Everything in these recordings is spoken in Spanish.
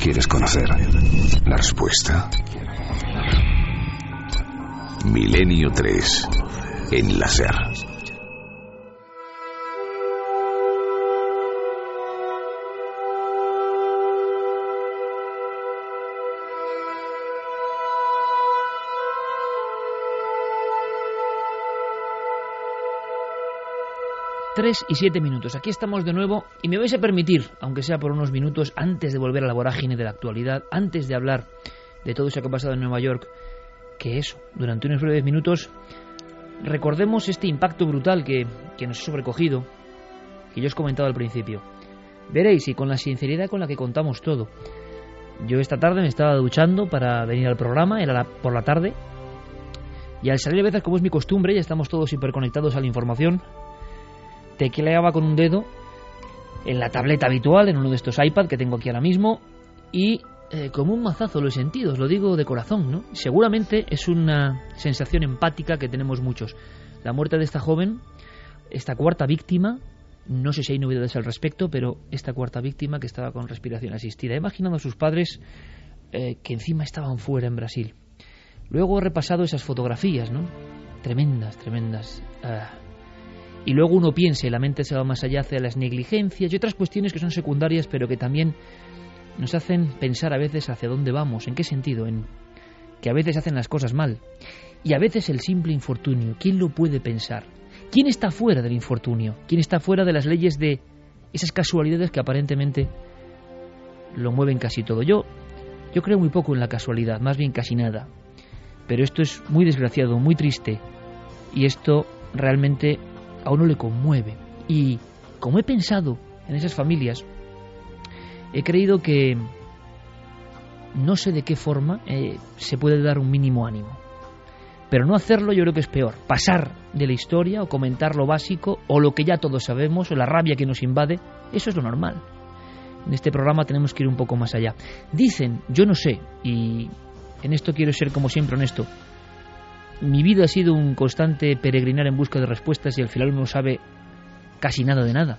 ¿Quieres conocer la respuesta? Milenio 3. Enlacer. 3 y 7 minutos. Aquí estamos de nuevo y me vais a permitir, aunque sea por unos minutos, antes de volver a la vorágine de la actualidad, antes de hablar de todo eso que ha pasado en Nueva York, que eso, durante unos breves minutos, recordemos este impacto brutal que, que nos ha sobrecogido, que yo os comentaba al principio. Veréis, y con la sinceridad con la que contamos todo. Yo esta tarde me estaba duchando para venir al programa, era la, por la tarde, y al salir a veces, como es mi costumbre, ya estamos todos hiperconectados a la información, tecleaba con un dedo en la tableta habitual, en uno de estos iPad que tengo aquí ahora mismo, y eh, como un mazazo lo he sentido, lo digo de corazón, ¿no? Seguramente es una sensación empática que tenemos muchos. La muerte de esta joven, esta cuarta víctima, no sé si hay novedades al respecto, pero esta cuarta víctima que estaba con respiración asistida. He imaginado a sus padres eh, que encima estaban fuera en Brasil. Luego he repasado esas fotografías, ¿no? Tremendas, tremendas. Ah, y luego uno piensa y la mente se va más allá hacia las negligencias y otras cuestiones que son secundarias pero que también nos hacen pensar a veces hacia dónde vamos, en qué sentido, en que a veces hacen las cosas mal y a veces el simple infortunio, ¿quién lo puede pensar? ¿Quién está fuera del infortunio? ¿Quién está fuera de las leyes de esas casualidades que aparentemente lo mueven casi todo? Yo yo creo muy poco en la casualidad, más bien casi nada. Pero esto es muy desgraciado, muy triste y esto realmente a uno le conmueve. Y como he pensado en esas familias, he creído que no sé de qué forma eh, se puede dar un mínimo ánimo. Pero no hacerlo yo creo que es peor. Pasar de la historia o comentar lo básico o lo que ya todos sabemos o la rabia que nos invade, eso es lo normal. En este programa tenemos que ir un poco más allá. Dicen, yo no sé, y en esto quiero ser como siempre honesto, mi vida ha sido un constante peregrinar en busca de respuestas y al final uno no sabe casi nada de nada,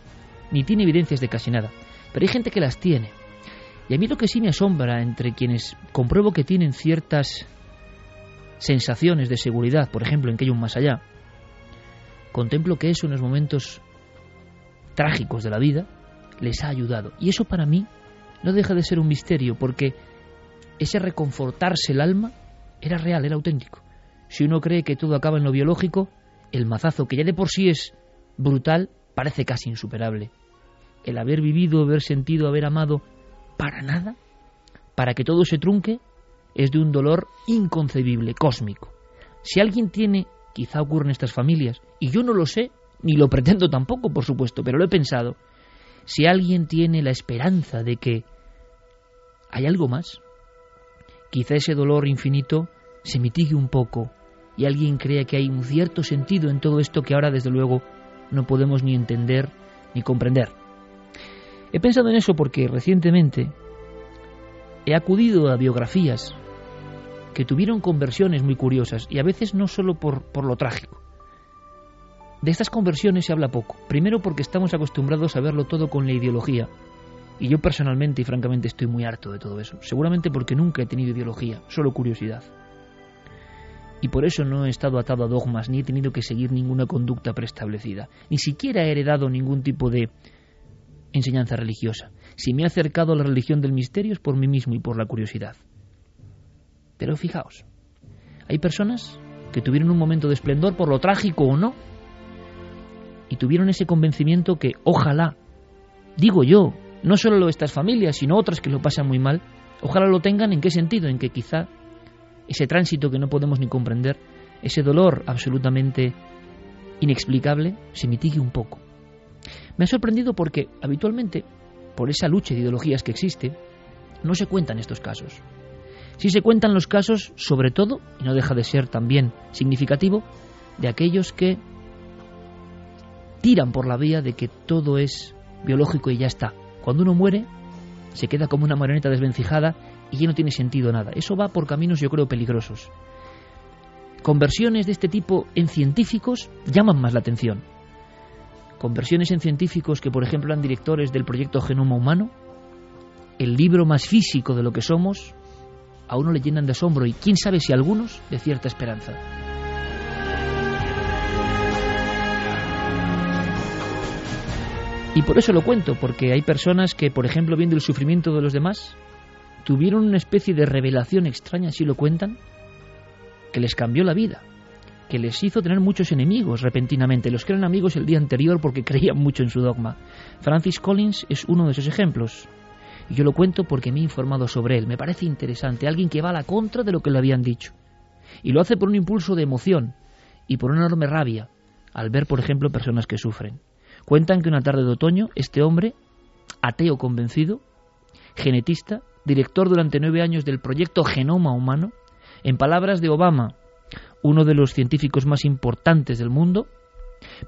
ni tiene evidencias de casi nada. Pero hay gente que las tiene. Y a mí lo que sí me asombra entre quienes compruebo que tienen ciertas sensaciones de seguridad, por ejemplo, en que hay un más allá, contemplo que eso en los momentos trágicos de la vida les ha ayudado. Y eso para mí no deja de ser un misterio, porque ese reconfortarse el alma era real, era auténtico. Si uno cree que todo acaba en lo biológico, el mazazo, que ya de por sí es brutal, parece casi insuperable. El haber vivido, haber sentido, haber amado, para nada, para que todo se trunque, es de un dolor inconcebible, cósmico. Si alguien tiene, quizá ocurre en estas familias, y yo no lo sé, ni lo pretendo tampoco, por supuesto, pero lo he pensado, si alguien tiene la esperanza de que hay algo más, quizá ese dolor infinito se mitigue un poco y alguien crea que hay un cierto sentido en todo esto que ahora desde luego no podemos ni entender ni comprender. He pensado en eso porque recientemente he acudido a biografías que tuvieron conversiones muy curiosas y a veces no solo por, por lo trágico. De estas conversiones se habla poco. Primero porque estamos acostumbrados a verlo todo con la ideología. Y yo personalmente y francamente estoy muy harto de todo eso. Seguramente porque nunca he tenido ideología, solo curiosidad. Y por eso no he estado atado a dogmas ni he tenido que seguir ninguna conducta preestablecida. Ni siquiera he heredado ningún tipo de enseñanza religiosa. Si me he acercado a la religión del misterio es por mí mismo y por la curiosidad. Pero fijaos, hay personas que tuvieron un momento de esplendor por lo trágico o no, y tuvieron ese convencimiento que ojalá, digo yo, no solo estas familias, sino otras que lo pasan muy mal, ojalá lo tengan en qué sentido, en que quizá ese tránsito que no podemos ni comprender, ese dolor absolutamente inexplicable, se mitigue un poco. Me ha sorprendido porque habitualmente, por esa lucha de ideologías que existe, no se cuentan estos casos. Sí se cuentan los casos, sobre todo, y no deja de ser también significativo, de aquellos que tiran por la vía de que todo es biológico y ya está. Cuando uno muere, se queda como una marioneta desvencijada y ya no tiene sentido nada. Eso va por caminos, yo creo, peligrosos. Conversiones de este tipo en científicos llaman más la atención. Conversiones en científicos que, por ejemplo, eran directores del proyecto Genoma Humano, el libro más físico de lo que somos, a uno le llenan de asombro y quién sabe si algunos de cierta esperanza. Y por eso lo cuento, porque hay personas que, por ejemplo, viendo el sufrimiento de los demás, tuvieron una especie de revelación extraña, si lo cuentan, que les cambió la vida, que les hizo tener muchos enemigos repentinamente, los que eran amigos el día anterior porque creían mucho en su dogma. Francis Collins es uno de esos ejemplos. Y yo lo cuento porque me he informado sobre él. Me parece interesante, alguien que va a la contra de lo que le habían dicho. Y lo hace por un impulso de emoción y por una enorme rabia al ver, por ejemplo, personas que sufren. Cuentan que una tarde de otoño, este hombre, ateo convencido, genetista, director durante nueve años del proyecto Genoma Humano, en palabras de Obama, uno de los científicos más importantes del mundo,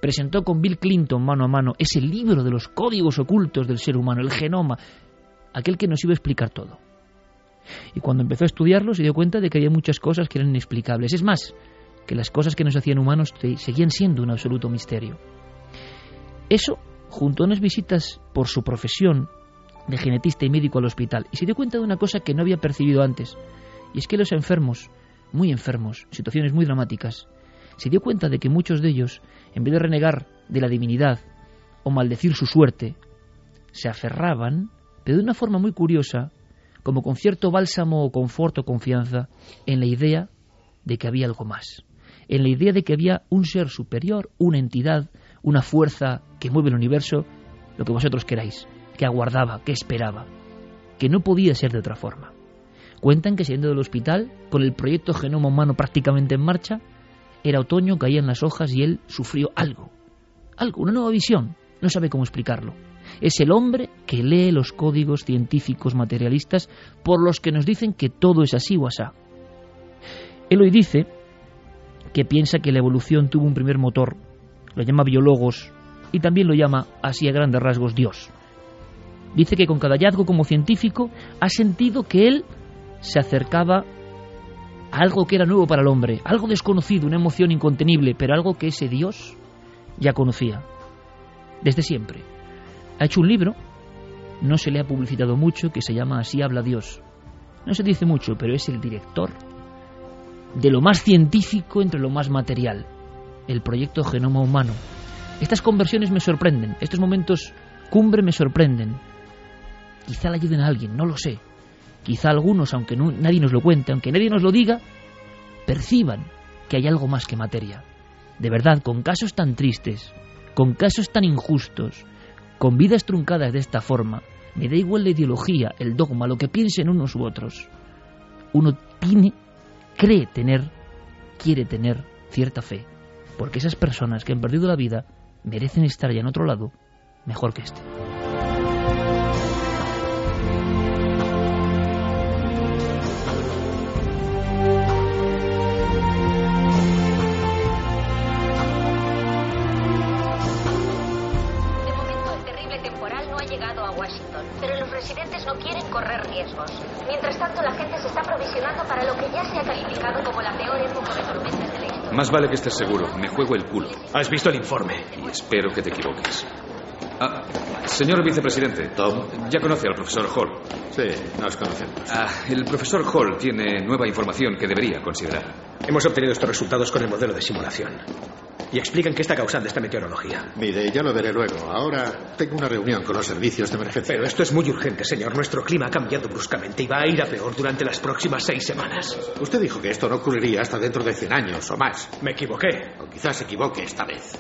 presentó con Bill Clinton mano a mano ese libro de los códigos ocultos del ser humano, el genoma, aquel que nos iba a explicar todo. Y cuando empezó a estudiarlo se dio cuenta de que había muchas cosas que eran inexplicables. Es más, que las cosas que nos hacían humanos seguían siendo un absoluto misterio. Eso, junto a unas visitas por su profesión de genetista y médico al hospital, y se dio cuenta de una cosa que no había percibido antes, y es que los enfermos, muy enfermos, situaciones muy dramáticas, se dio cuenta de que muchos de ellos, en vez de renegar de la divinidad o maldecir su suerte, se aferraban, pero de una forma muy curiosa, como con cierto bálsamo o confort o confianza, en la idea de que había algo más, en la idea de que había un ser superior, una entidad, una fuerza que mueve el universo, lo que vosotros queráis, que aguardaba, que esperaba, que no podía ser de otra forma. Cuentan que saliendo del hospital, con el proyecto Genoma Humano prácticamente en marcha, era otoño, caían las hojas y él sufrió algo. Algo, una nueva visión. No sabe cómo explicarlo. Es el hombre que lee los códigos científicos materialistas por los que nos dicen que todo es así o asá. Él hoy dice que piensa que la evolución tuvo un primer motor, lo llama biólogos y también lo llama, así a grandes rasgos, Dios. Dice que con cada hallazgo como científico ha sentido que él se acercaba a algo que era nuevo para el hombre, algo desconocido, una emoción incontenible, pero algo que ese Dios ya conocía, desde siempre. Ha hecho un libro, no se le ha publicitado mucho, que se llama Así habla Dios. No se dice mucho, pero es el director de lo más científico entre lo más material, el proyecto Genoma Humano. Estas conversiones me sorprenden, estos momentos cumbre me sorprenden. Quizá le ayuden a alguien, no lo sé. Quizá algunos, aunque nadie nos lo cuente, aunque nadie nos lo diga, perciban que hay algo más que materia. De verdad, con casos tan tristes, con casos tan injustos, con vidas truncadas de esta forma, me da igual la ideología, el dogma, lo que piensen unos u otros. Uno tiene, cree tener, quiere tener cierta fe, porque esas personas que han perdido la vida merecen estar ya en otro lado mejor que este. Más vale que estés seguro. Me juego el culo. ¿Has visto el informe? Y espero que te equivoques. Ah, señor vicepresidente. Tom. Ya conoce al profesor Hall. Sí, nos conocemos. Ah, el profesor Hall tiene nueva información que debería considerar. Hemos obtenido estos resultados con el modelo de simulación. Y explican qué está causando esta meteorología. Mire, ya lo veré luego. Ahora tengo una reunión con los servicios de emergencia. Pero esto es muy urgente, señor. Nuestro clima ha cambiado bruscamente y va a ir a peor durante las próximas seis semanas. Usted dijo que esto no ocurriría hasta dentro de 100 años o más. Me equivoqué. O quizás se equivoque esta vez.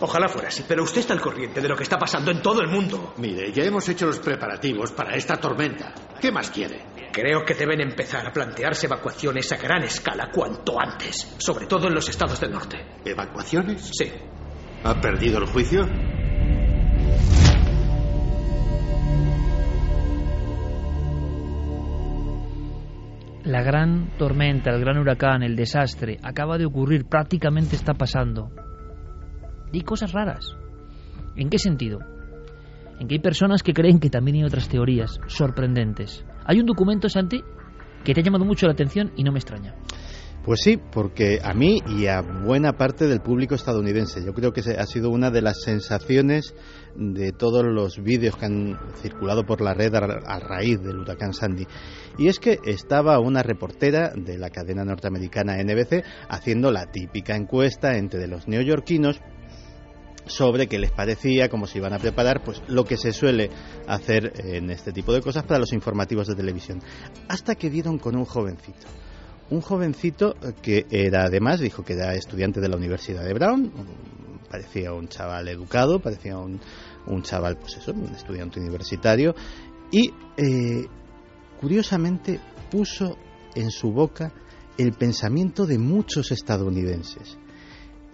Ojalá fuera así, pero usted está al corriente de lo que está pasando en todo el mundo. Mire, ya hemos hecho los preparativos para esta tormenta. ¿Qué más quiere? Creo que deben empezar a plantearse evacuaciones a gran escala cuanto antes, sobre todo en los estados del norte. ¿Evacuaciones? Sí. ¿Ha perdido el juicio? La gran tormenta, el gran huracán, el desastre, acaba de ocurrir, prácticamente está pasando. Y cosas raras. ¿En qué sentido? En que hay personas que creen que también hay otras teorías sorprendentes. Hay un documento, Santi, que te ha llamado mucho la atención y no me extraña. Pues sí, porque a mí y a buena parte del público estadounidense, yo creo que ha sido una de las sensaciones de todos los vídeos que han circulado por la red a, raíz del huracán Sandy. Y es que estaba una reportera de la cadena norteamericana NBC haciendo la típica encuesta entre los neoyorquinos sobre qué les parecía, cómo se iban a preparar, pues lo que se suele hacer en este tipo de cosas para los informativos de televisión. Hasta que dieron con un jovencito. Un jovencito que era además, dijo que era estudiante de la Universidad de Brown, parecía un chaval educado, parecía un, un chaval, pues eso, un estudiante universitario, y eh, curiosamente puso en su boca el pensamiento de muchos estadounidenses,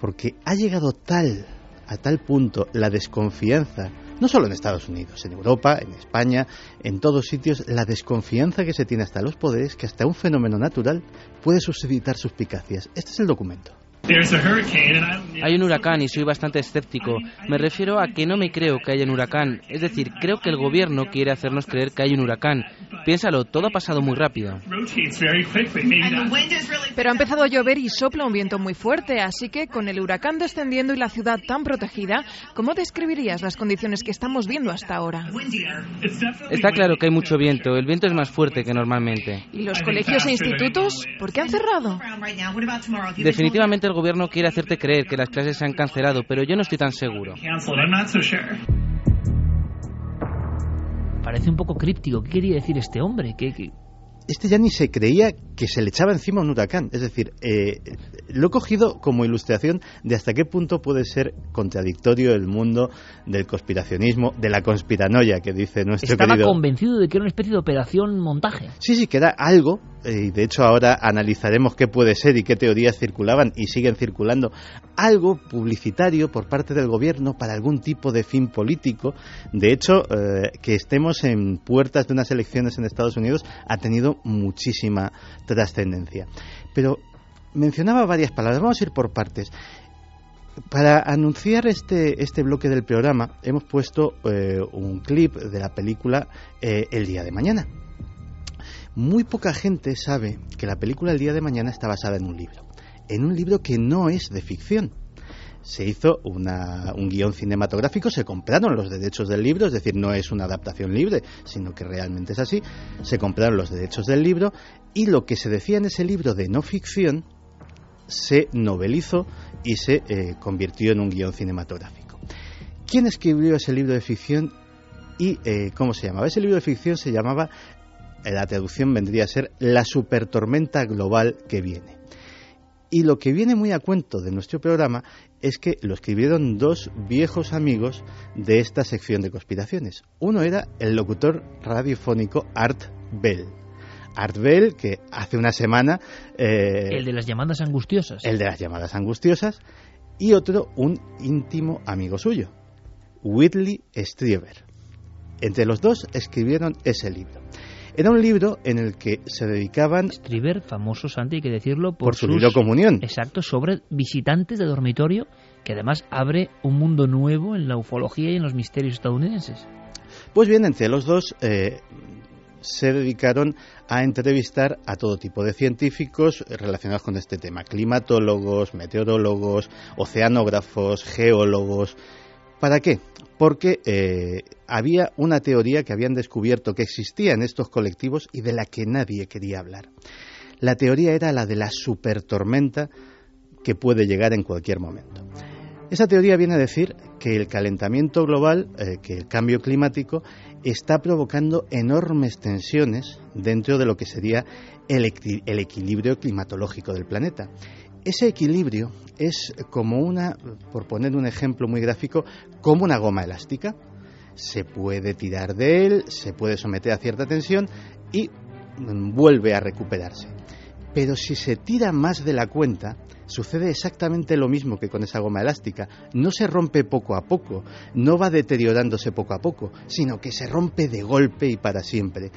porque ha llegado tal, a tal punto la desconfianza no solo en Estados Unidos, en Europa, en España, en todos sitios, la desconfianza que se tiene hasta los poderes que hasta un fenómeno natural puede suscitar suspicacias. Este es el documento. Hay un huracán y soy bastante escéptico. Me refiero a que no me creo que haya un huracán. Es decir, creo que el gobierno quiere hacernos creer que hay un huracán. Piénsalo, todo ha pasado muy rápido. Pero ha empezado a llover y sopla un viento muy fuerte, así que con el huracán descendiendo y la ciudad tan protegida, ¿cómo describirías las condiciones que estamos viendo hasta ahora? Está claro que hay mucho viento. El viento es más fuerte que normalmente. ¿Y los colegios e institutos? ¿Por qué han cerrado? Definitivamente el gobierno quiere hacerte creer que las clases se han cancelado, pero yo no estoy tan seguro. Parece un poco críptico. ¿Qué quería decir este hombre? ¿Qué, qué este ya ni se creía que se le echaba encima un huracán. Es decir, eh, lo he cogido como ilustración de hasta qué punto puede ser contradictorio el mundo del conspiracionismo, de la conspiranoia que dice nuestro Estaba convencido de que era una especie de operación montaje. Sí, sí, que era algo, y de hecho ahora analizaremos qué puede ser y qué teorías circulaban y siguen circulando, algo publicitario por parte del gobierno para algún tipo de fin político. De hecho, eh, que estemos en puertas de unas elecciones en Estados Unidos ha tenido muchísima trascendencia. Pero mencionaba varias palabras, vamos a ir por partes. Para anunciar este, este bloque del programa hemos puesto eh, un clip de la película eh, El día de mañana. Muy poca gente sabe que la película El día de mañana está basada en un libro, en un libro que no es de ficción, se hizo un guion cinematográfico, se compraron los derechos del libro, es decir, no es una adaptación libre, sino que realmente es así, se compraron los derechos del libro y lo que se decía en ese libro de no ficción se novelizó y se eh, convirtió en un guion cinematográfico. ¿Quién escribió ese libro de ficción y eh, cómo se llamaba? Ese libro de ficción se llamaba, la traducción vendría a ser La supertormenta global que viene. Y lo que viene muy a cuento de nuestro programa es que lo escribieron dos viejos amigos de esta sección de conspiraciones. Uno era el locutor radiofónico Art Bell. Art Bell, que hace una semana... Eh, el de las llamadas angustiosas. El de las llamadas angustiosas. Y otro, un íntimo amigo suyo, Whitley Strieber. Entre los dos escribieron ese libro. Era un libro en el que se dedicaban... Striver, famoso Santi, hay que decirlo, por, su libro Comunión. Exacto, sobre visitantes de dormitorio, que además abre un mundo nuevo en la ufología y en los misterios estadounidenses. Pues bien, entre los dos eh, se dedicaron a entrevistar a todo tipo de científicos relacionados con este tema, climatólogos, meteorólogos, oceanógrafos, geólogos. ¿Para qué? Porque eh, había una teoría que habían descubierto que existía en estos colectivos y de la que nadie quería hablar. La teoría era la de la supertormenta que puede llegar en cualquier momento. Esa teoría viene a decir que el calentamiento global, eh, que el cambio climático, está provocando enormes tensiones dentro de lo que sería el, el equilibrio climatológico del planeta. Ese equilibrio es como una, por poner un ejemplo muy gráfico, como una goma elástica se puede tirar de él, se puede someter a cierta tensión y vuelve a recuperarse. Pero si se tira más de la cuenta, sucede exactamente lo mismo que con esa goma elástica. No se rompe poco a poco, no va deteriorándose poco a poco, sino que se rompe de golpe y para siempre.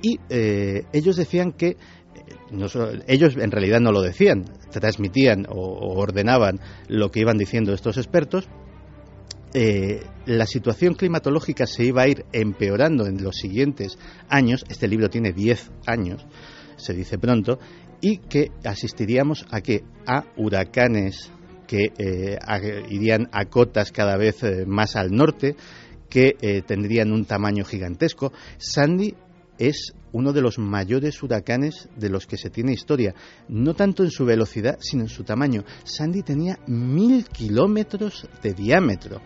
Y eh, ellos decían que ellos en realidad no lo decían, transmitían o, ordenaban lo que iban diciendo estos expertos, eh, la situación climatológica se iba a ir empeorando en los siguientes años, este libro tiene 10 años, se dice pronto, y que asistiríamos a que a huracanes que eh, irían a cotas cada vez eh, más al norte, que tendrían un tamaño gigantesco. Sandy es uno de los mayores huracanes de los que se tiene historia, no tanto en su velocidad, sino en su tamaño. Sandy tenía mil kilómetros de diámetro.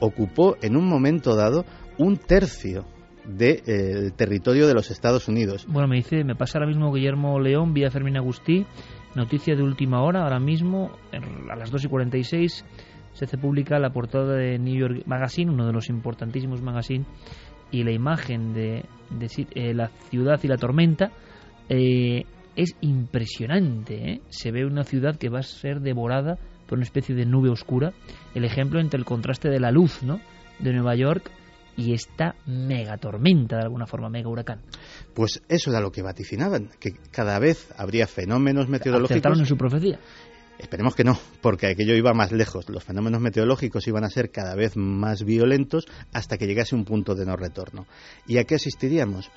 Ocupó en un momento dado un tercio del territorio de los Estados Unidos. Bueno, me dice, me pasa ahora mismo Guillermo León, vía Fermín Agustí, noticia de última hora, ahora mismo, a las 2 y 46 se hace pública la portada de New York Magazine, uno de los importantísimos magazines, y la imagen de, eh, la ciudad y la tormenta eh, es impresionante. ¿eh? Se ve una ciudad que va a ser devorada por una especie de nube oscura. El ejemplo entre el contraste de la luz ¿no? de Nueva York y esta mega tormenta, de alguna forma, mega huracán. Pues eso era lo que vaticinaban, que cada vez habría fenómenos meteorológicos. ¿Acertaron en su profecía? Esperemos que no, porque aquello iba más lejos. Los fenómenos meteorológicos iban a ser cada vez más violentos hasta que llegase un punto de no retorno. ¿Y a qué asistiríamos?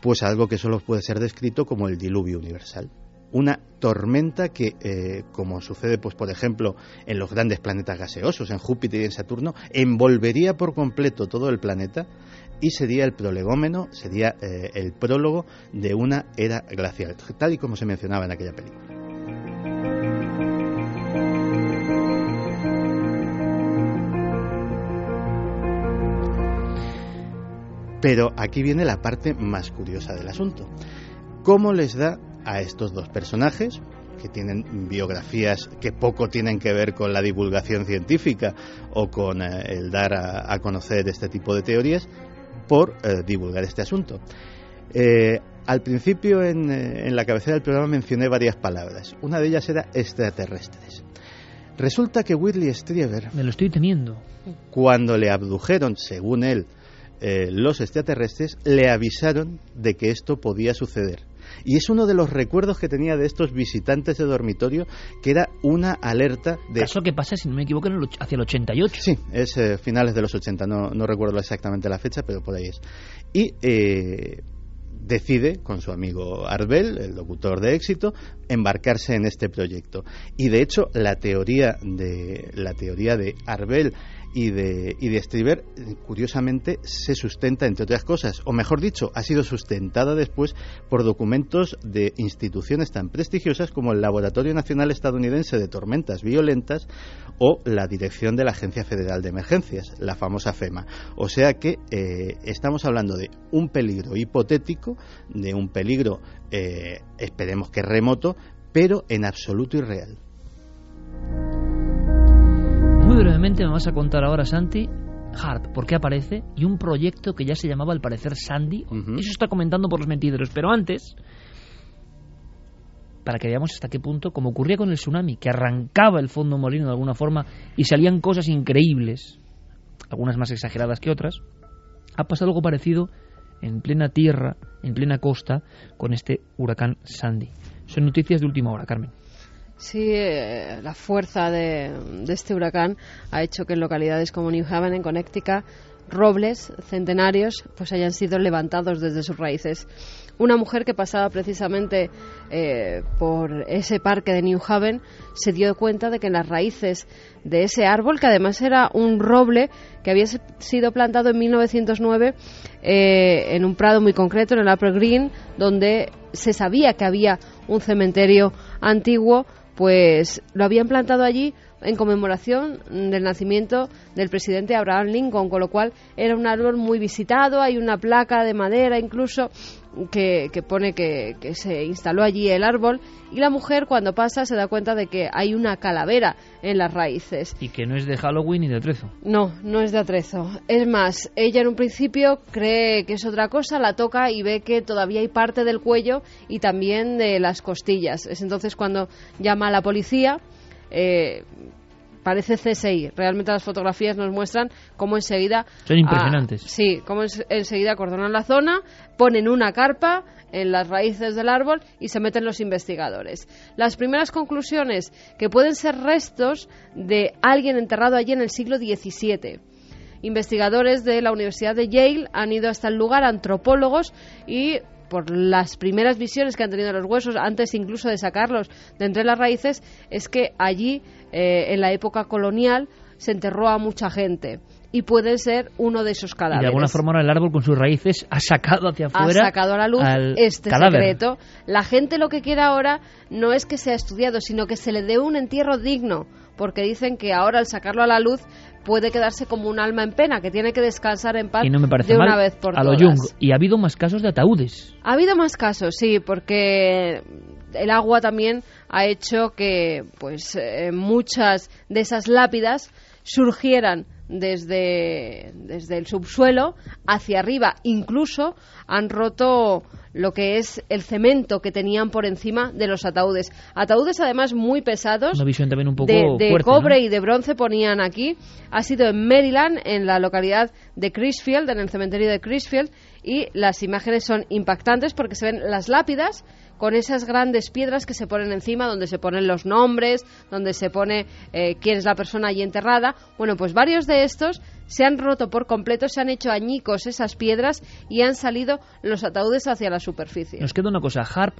Pues a algo que solo puede ser descrito como el diluvio universal. Una tormenta que, eh, como sucede, pues, por ejemplo, en los grandes planetas gaseosos, en Júpiter y en Saturno, envolvería por completo todo el planeta y sería el prolegómeno, sería eh, el prólogo de una era glacial, tal y como se mencionaba en aquella película. Pero aquí viene la parte más curiosa del asunto. ¿Cómo les da a estos dos personajes, que tienen biografías que poco tienen que ver con la divulgación científica o con eh, el dar a, conocer este tipo de teorías, por eh, divulgar este asunto? Eh, al principio en, en la cabecera del programa mencioné varias palabras. Una de ellas era extraterrestres. Resulta que Whitley Strieber... Me lo estoy teniendo. Cuando le abdujeron, según él, eh, los extraterrestres le avisaron de que esto podía suceder. Y es uno de los recuerdos que tenía de estos visitantes de dormitorio, que era una alerta de... ¿Caso que pasa, si no me equivoco, hacia el 88? Sí, es eh, finales de los 80, no, no, recuerdo exactamente la fecha, pero por ahí es. Y eh, decide, con su amigo Arbel, el locutor de éxito, embarcarse en este proyecto. Y de hecho, la teoría de, la teoría de Arbel y de, y de curiosamente, se sustenta, entre otras cosas, o mejor dicho, ha sido sustentada después por documentos de instituciones tan prestigiosas como el Laboratorio Nacional Estadounidense de Tormentas Violentas o la Dirección de la Agencia Federal de Emergencias, la famosa FEMA. O sea que eh, estamos hablando de un peligro hipotético, de un peligro, eh, esperemos que remoto, pero en absoluto irreal. Muy brevemente me vas a contar ahora, Santi, Hart, por qué aparece, y un proyecto que ya se llamaba al parecer Sandy. Eso está comentando por los mentideros, pero antes, para que veamos hasta qué punto, como ocurría con el tsunami, que arrancaba el fondo marino de alguna forma y salían cosas increíbles, algunas más exageradas que otras, ha pasado algo parecido en plena tierra, en plena costa, con este huracán Sandy. Son noticias de última hora, Carmen. Sí, eh, la fuerza de, este huracán ha hecho que en localidades como New Haven, en Connecticut, robles centenarios pues hayan sido levantados desde sus raíces. Una mujer que pasaba precisamente eh, por ese parque de New Haven se dio cuenta de que en las raíces de ese árbol, que además era un roble que había sido plantado en 1909 eh, en un prado muy concreto, en el Upper Green, donde se sabía que había un cementerio antiguo, pues lo habían plantado allí en conmemoración del nacimiento del presidente Abraham Lincoln, con lo cual era un árbol muy visitado, hay una placa de madera incluso que, pone que, se instaló allí el árbol y la mujer cuando pasa se da cuenta de que hay una calavera en las raíces. Y que no es de Halloween ni de atrezo. No, no es de atrezo. Es más, ella en un principio cree que es otra cosa, la toca y ve que todavía hay parte del cuello y también de las costillas. Es entonces cuando llama a la policía. Eh, parece CSI. Realmente las fotografías nos muestran cómo enseguida... Son impresionantes. sí, cómo enseguida acordonan la zona, ponen una carpa en las raíces del árbol y se meten los investigadores. Las primeras conclusiones, que pueden ser restos de alguien enterrado allí en el siglo XVII. Investigadores de la Universidad de Yale han ido hasta el lugar, antropólogos, y por las primeras visiones que han tenido los huesos, antes incluso de sacarlos de entre las raíces, es que allí, eh, en la época colonial, se enterró a mucha gente y puede ser uno de esos cadáveres. Y de alguna forma el árbol con sus raíces ha sacado hacia afuera. Ha sacado a la luz este secreto. La gente lo que quiere ahora no es que sea estudiado, sino que se le dé un entierro digno, porque dicen que ahora al sacarlo a la luz puede quedarse como un alma en pena, que tiene que descansar en paz y no me parece de una vez por a todas. Lo Jung. Y ha habido más casos de ataúdes. Ha habido más casos, sí, porque el agua también ha hecho que pues eh, muchas de esas lápidas surgieran desde, desde el subsuelo hacia arriba. Incluso han roto lo que es el cemento que tenían por encima de los ataúdes. Ataúdes además muy pesados. Una visión también un poco de, de fuerte, cobre ¿no? y de bronce ponían aquí. Ha sido en Maryland, en la localidad de Crisfield, en el cementerio de Crisfield, y las imágenes son impactantes porque se ven las lápidas con esas grandes piedras que se ponen encima, donde se ponen los nombres, donde se pone eh, quién es la persona allí enterrada. Bueno, pues varios de estos se han roto por completo, se han hecho añicos esas piedras y han salido los ataúdes hacia la superficie. Nos queda una cosa, HARP,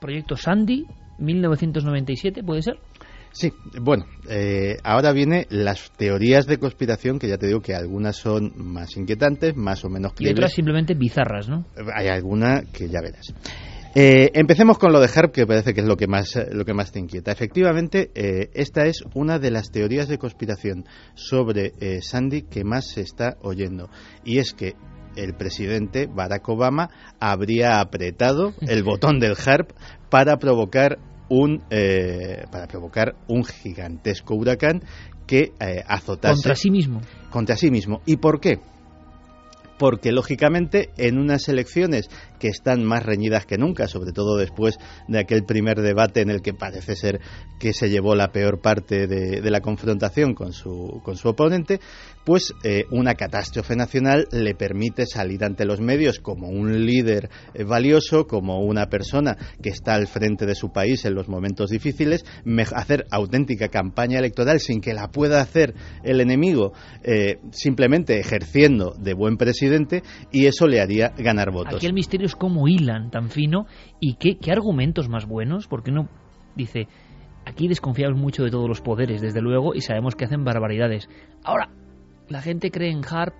proyecto Sandy, 1997, ¿puede ser? Sí, bueno, eh, ahora viene las teorías de conspiración, que ya te digo que algunas son más inquietantes, más o menos Y otras simplemente bizarras, ¿no? Hay alguna que ya verás. Eh, empecemos con lo de HARP, que parece que es lo que más, lo que más te inquieta. Efectivamente, eh, esta es una de las teorías de conspiración sobre eh, Sandy que más se está oyendo. Y es que el presidente Barack Obama habría apretado el botón del HARP para provocar un, eh, para provocar un gigantesco huracán que eh, azotase Contra sí mismo. contra sí mismo. ¿Y por qué? Porque, lógicamente, en unas elecciones que están más reñidas que nunca, sobre todo después de aquel primer debate en el que parece ser que se llevó la peor parte de, la confrontación con su, con su oponente, pues eh, una catástrofe nacional le permite salir ante los medios como un líder eh, valioso, como una persona que está al frente de su país en los momentos difíciles, hacer auténtica campaña electoral sin que la pueda hacer el enemigo, eh, simplemente ejerciendo de buen presidente y eso le haría ganar votos. Aquí el misterio es cómo hilan tan fino y qué, qué argumentos más buenos, porque uno dice, aquí desconfiamos mucho de todos los poderes, desde luego, y sabemos que hacen barbaridades. Ahora, la gente cree en Harp,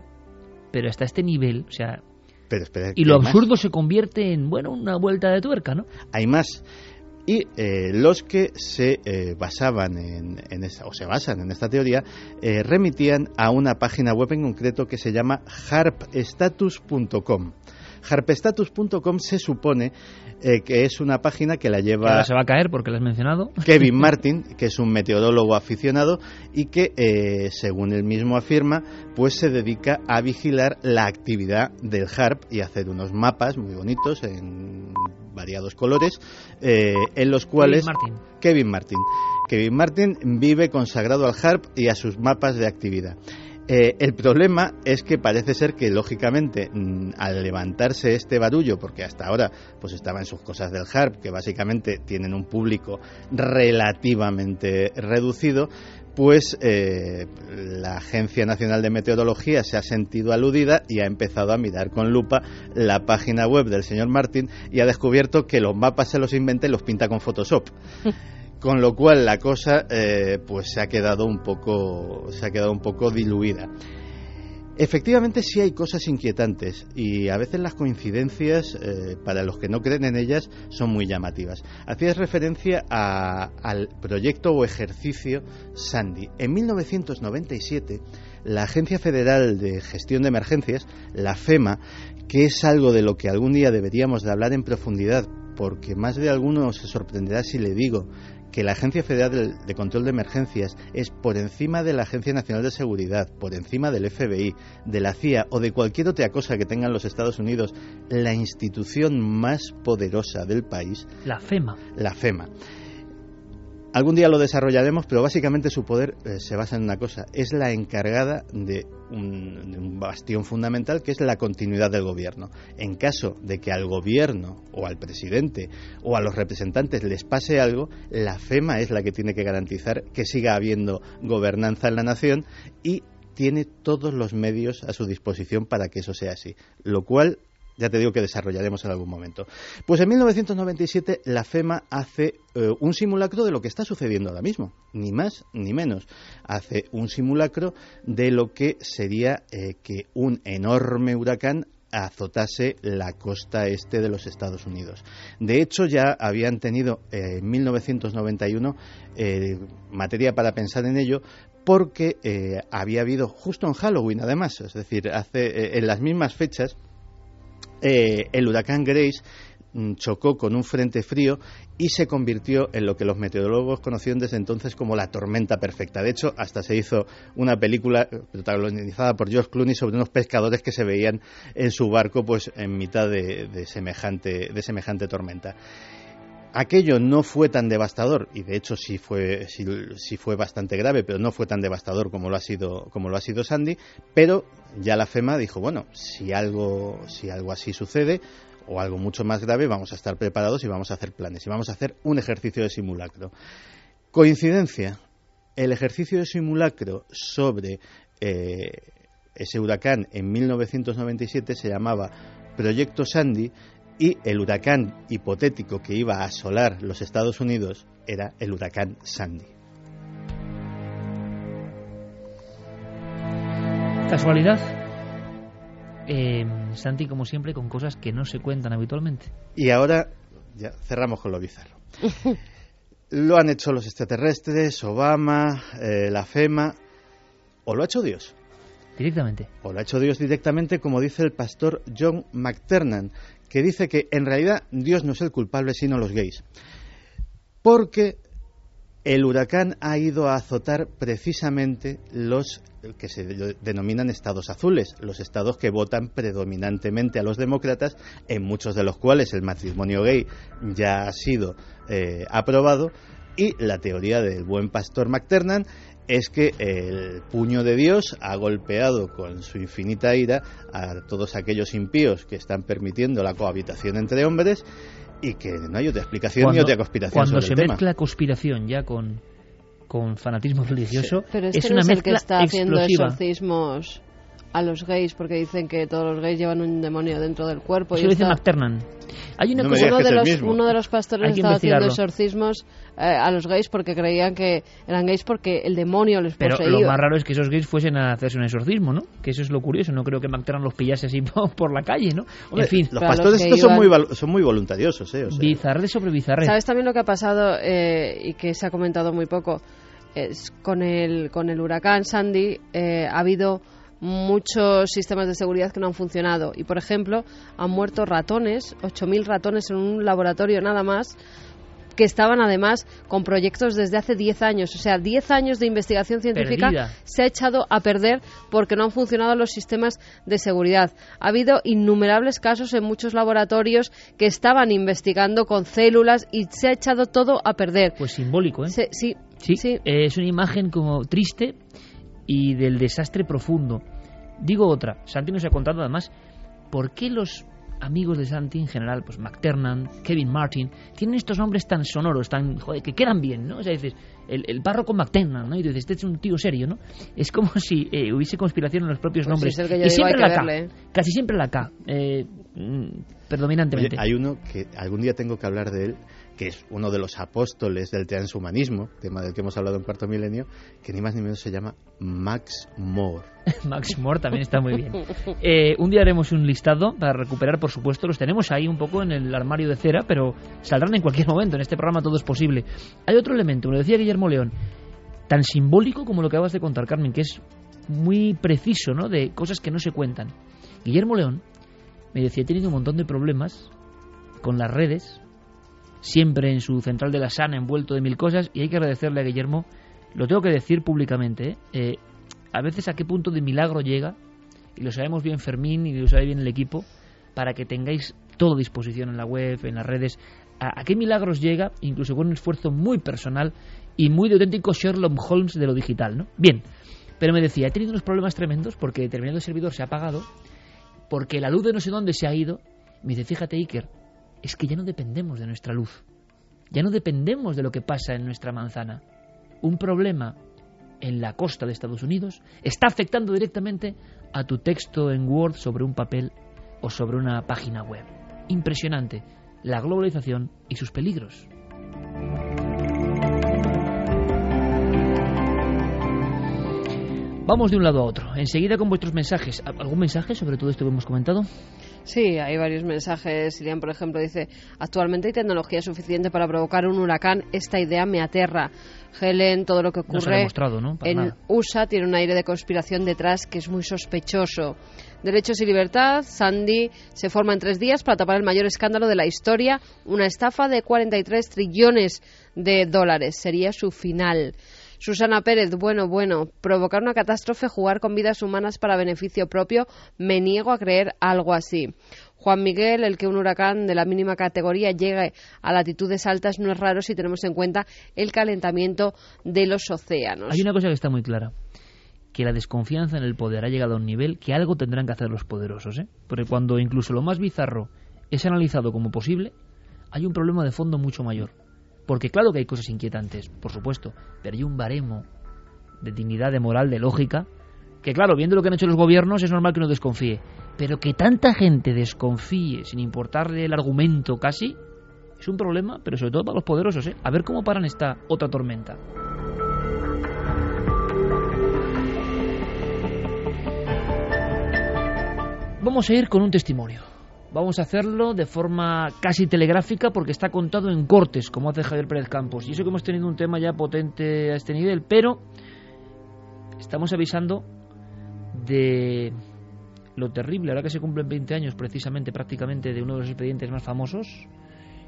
pero hasta este nivel, o sea, Pero espera, y lo más. absurdo se convierte en, bueno, una vuelta de tuerca, ¿no? hay más. Y eh, los que se eh, basaban en, en esta, o se basan en esta teoría eh, remitían a una página web en concreto que se llama harpstatus.com. Harpstatus.com se supone eh, que es una página que la lleva ahora se va a caer porque lo has mencionado. Kevin Martin, que es un meteorólogo aficionado y que, eh, según él mismo afirma, pues se dedica a vigilar la actividad del HARP y hacer unos mapas muy bonitos en variados colores, eh, en los cuales Martin. Kevin Martin. Kevin Martin vive consagrado al HARP y a sus mapas de actividad. Eh, el problema es que parece ser que, lógicamente, mm, al levantarse este barullo, porque hasta ahora pues estaba en sus cosas del HARP, que básicamente tienen un público relativamente reducido, pues eh, la Agencia Nacional de Meteorología se ha sentido aludida y ha empezado a mirar con lupa la página web del señor Martin y ha descubierto que los mapas se los inventa y los pinta con Photoshop. Con lo cual la cosa eh, pues se ha quedado un poco se ha quedado un poco diluida. Efectivamente sí hay cosas inquietantes y a veces las coincidencias, eh, para los que no creen en ellas, son muy llamativas. Hacías referencia a- al proyecto o ejercicio Sandy. En 1997, la Agencia Federal de Gestión de Emergencias, la FEMA, que es algo de lo que algún día deberíamos de hablar en profundidad, porque más de alguno se sorprenderá si le digo que la Agencia Federal de Control de Emergencias es por encima de la Agencia Nacional de Seguridad, por encima del FBI, de la CIA o de cualquier otra cosa que tengan los Estados Unidos, la institución más poderosa del país, La FEMA. la FEMA. Algún día lo desarrollaremos, pero básicamente su poder eh, se basa en una cosa, es la encargada de un, bastión fundamental que es la continuidad del gobierno. En caso de que al gobierno o al presidente o a los representantes les pase algo, la FEMA es la que tiene que garantizar que siga habiendo gobernanza en la nación y tiene todos los medios a su disposición para que eso sea así. Lo cual ya te digo que desarrollaremos en algún momento. Pues en 1997 la FEMA hace eh, un simulacro de lo que está sucediendo ahora mismo, ni más ni menos. Hace un simulacro de lo que sería eh, que un enorme huracán azotase la costa este de los Estados Unidos. De hecho, ya habían tenido eh, en 1991 materia para pensar en ello porque había habido justo en Halloween, además, es decir, hace en las mismas fechas eh, el huracán Grace mm, chocó con un frente frío y se convirtió en lo que los meteorólogos conocieron desde entonces como la tormenta perfecta. De hecho, hasta se hizo una película protagonizada por George Clooney sobre unos pescadores que se veían en su barco pues en mitad de, semejante, de semejante tormenta. Aquello no fue tan devastador, y de hecho sí fue, sí fue bastante grave, pero no fue tan devastador como lo ha sido, como lo ha sido Sandy, pero ya la FEMA dijo, bueno, si algo, si algo así sucede, o algo mucho más grave, vamos a estar preparados y vamos a hacer planes y vamos a hacer un ejercicio de simulacro. Coincidencia, el ejercicio de simulacro sobre eh, ese huracán en 1997 se llamaba Proyecto Sandy y el huracán hipotético que iba a asolar los Estados Unidos era el huracán Sandy. ¿Casualidad? Eh, Santi, como siempre, con cosas que no se cuentan habitualmente. Y ahora ya cerramos con lo bizarro. lo han hecho los extraterrestres, Obama, eh, la FEMA, o lo ha hecho Dios. Directamente. O lo ha hecho Dios directamente, como dice el pastor John McTernan, que dice que en realidad Dios no es el culpable, sino los gays. Porque el huracán ha ido a azotar precisamente los que se denominan estados azules, los estados que votan predominantemente a los demócratas, en muchos de los cuales el matrimonio gay ya ha sido eh, aprobado, y la teoría del buen pastor McTernan es que el puño de Dios ha golpeado con su infinita ira a todos aquellos impíos que están permitiendo la cohabitación entre hombres y que no hay otra explicación ni otra conspiración cuando se mezcla conspiración ya con con fanatismo religioso pero este es una no es mezcla el que está haciendo explosiva. exorcismos a los gays porque dicen que todos los gays llevan un demonio dentro del cuerpo. Eso y lo dice está- McTernan. Hay una No cosa uno, que de los, uno de los pastores estaba haciendo exorcismos eh, a los gays porque creían que eran gays porque el demonio les Pero poseía. lo más raro es que esos gays fuesen a hacerse un exorcismo, ¿no? Que eso es lo curioso. No creo que McTernan los pillase así por la calle, ¿no? Hombre, en fin, los pastores los estos son iban- muy, val- son muy voluntariosos, ¿eh? O sea, bizarre sobre bizarre. ¿Sabes también lo que ha pasado eh, y que se ha comentado muy poco? Es con el, con el huracán Sandy eh, ha habido muchos sistemas de seguridad que no han funcionado. Y, por ejemplo, han muerto ratones, 8.000 ratones en un laboratorio nada más, que estaban además con proyectos desde hace 10 años. O sea, 10 años de investigación científica Perdida. se ha echado a perder porque no han funcionado los sistemas de seguridad. Ha habido innumerables casos en muchos laboratorios que estaban investigando con células y se ha echado todo a perder. Pues simbólico, ¿eh? Se- sí, Sí, sí. eh, es una imagen como triste y del desastre profundo. Digo otra, Santi nos ha contado además por qué los amigos de Santi en general, pues McTernan, Kevin Martin, tienen estos nombres tan sonoros, tan joder, que quedan bien, ¿no? O sea, dices, el, el párroco McTernan, ¿no? Y dices, este es un tío serio, ¿no? Es como si eh, hubiese conspiración en los propios Pues nombres. sí, es el que yo y digo, siempre hay la K, casi siempre la K, eh, mm, predominantemente. Oye, hay uno que algún día tengo que hablar de él, que es uno de los apóstoles del transhumanismo, tema del que hemos hablado en cuarto milenio, que ni más ni menos se llama Max Moore. Max Moore también está muy bien. Eh, un día haremos un listado para recuperar, por supuesto, los tenemos ahí un poco en el armario de cera, pero saldrán en cualquier momento. En este programa todo es posible. Hay otro elemento, me lo decía Guillermo León, tan simbólico como lo que acabas de contar, Carmen, que es muy preciso, ¿no? De cosas que no se cuentan. Guillermo León me decía, he tenido un montón de problemas con las redes, siempre en su central de la sana, envuelto de mil cosas, y hay que agradecerle a Guillermo, lo tengo que decir públicamente, ¿eh? Eh, a veces a qué punto de milagro llega, y lo sabemos bien Fermín y lo sabe bien el equipo, para que tengáis todo a disposición en la web, en las redes, a, qué milagros llega, incluso con un esfuerzo muy personal y muy de auténtico Sherlock Holmes de lo digital, ¿no? Bien, pero me decía, he tenido unos problemas tremendos porque determinado servidor se ha apagado, porque la luz de no sé dónde se ha ido. Me dice, fíjate Iker, es que ya no dependemos de nuestra luz, ya no dependemos de lo que pasa en nuestra manzana. Un problema en la costa de Estados Unidos está afectando directamente a tu texto en Word sobre un papel o sobre una página web. Impresionante la globalización y sus peligros. Vamos de un lado a otro. Enseguida con vuestros mensajes. ¿Algún mensaje sobre todo esto que hemos comentado? Sí, hay varios mensajes. Sirian, por ejemplo, dice, actualmente hay tecnología suficiente para provocar un huracán. Esta idea me aterra. Helen, todo lo que ocurre en USA tiene un aire de conspiración detrás que es muy sospechoso. Derechos y libertad, Sandy se forma en tres días para tapar el mayor escándalo de la historia, una estafa de 43 trillones de dólares. Sería su final. Susana Pérez, bueno, bueno, provocar una catástrofe, jugar con vidas humanas para beneficio propio, me niego a creer algo así. Juan Miguel, el que un huracán de la mínima categoría llegue a latitudes altas no es raro si tenemos en cuenta el calentamiento de los océanos. Hay una cosa que está muy clara que la desconfianza en el poder ha llegado a un nivel que algo tendrán que hacer los poderosos, ¿eh? Porque cuando incluso lo más bizarro es analizado como posible, hay un problema de fondo mucho mayor. Porque claro que hay cosas inquietantes, por supuesto, pero hay un baremo de dignidad, de moral, de lógica, que claro, viendo lo que han hecho los gobiernos es normal que uno desconfíe. Pero que tanta gente desconfíe sin importarle el argumento casi, es un problema, pero sobre todo para los poderosos, ¿eh? A ver cómo paran esta otra tormenta. Vamos a ir con un testimonio. Vamos a hacerlo de forma casi telegráfica porque está contado en cortes, como hace Javier Pérez Campos. Y eso que hemos tenido un tema ya potente a este nivel, pero estamos avisando de lo terrible, ahora que se cumplen 20 años precisamente prácticamente de uno de los expedientes más famosos,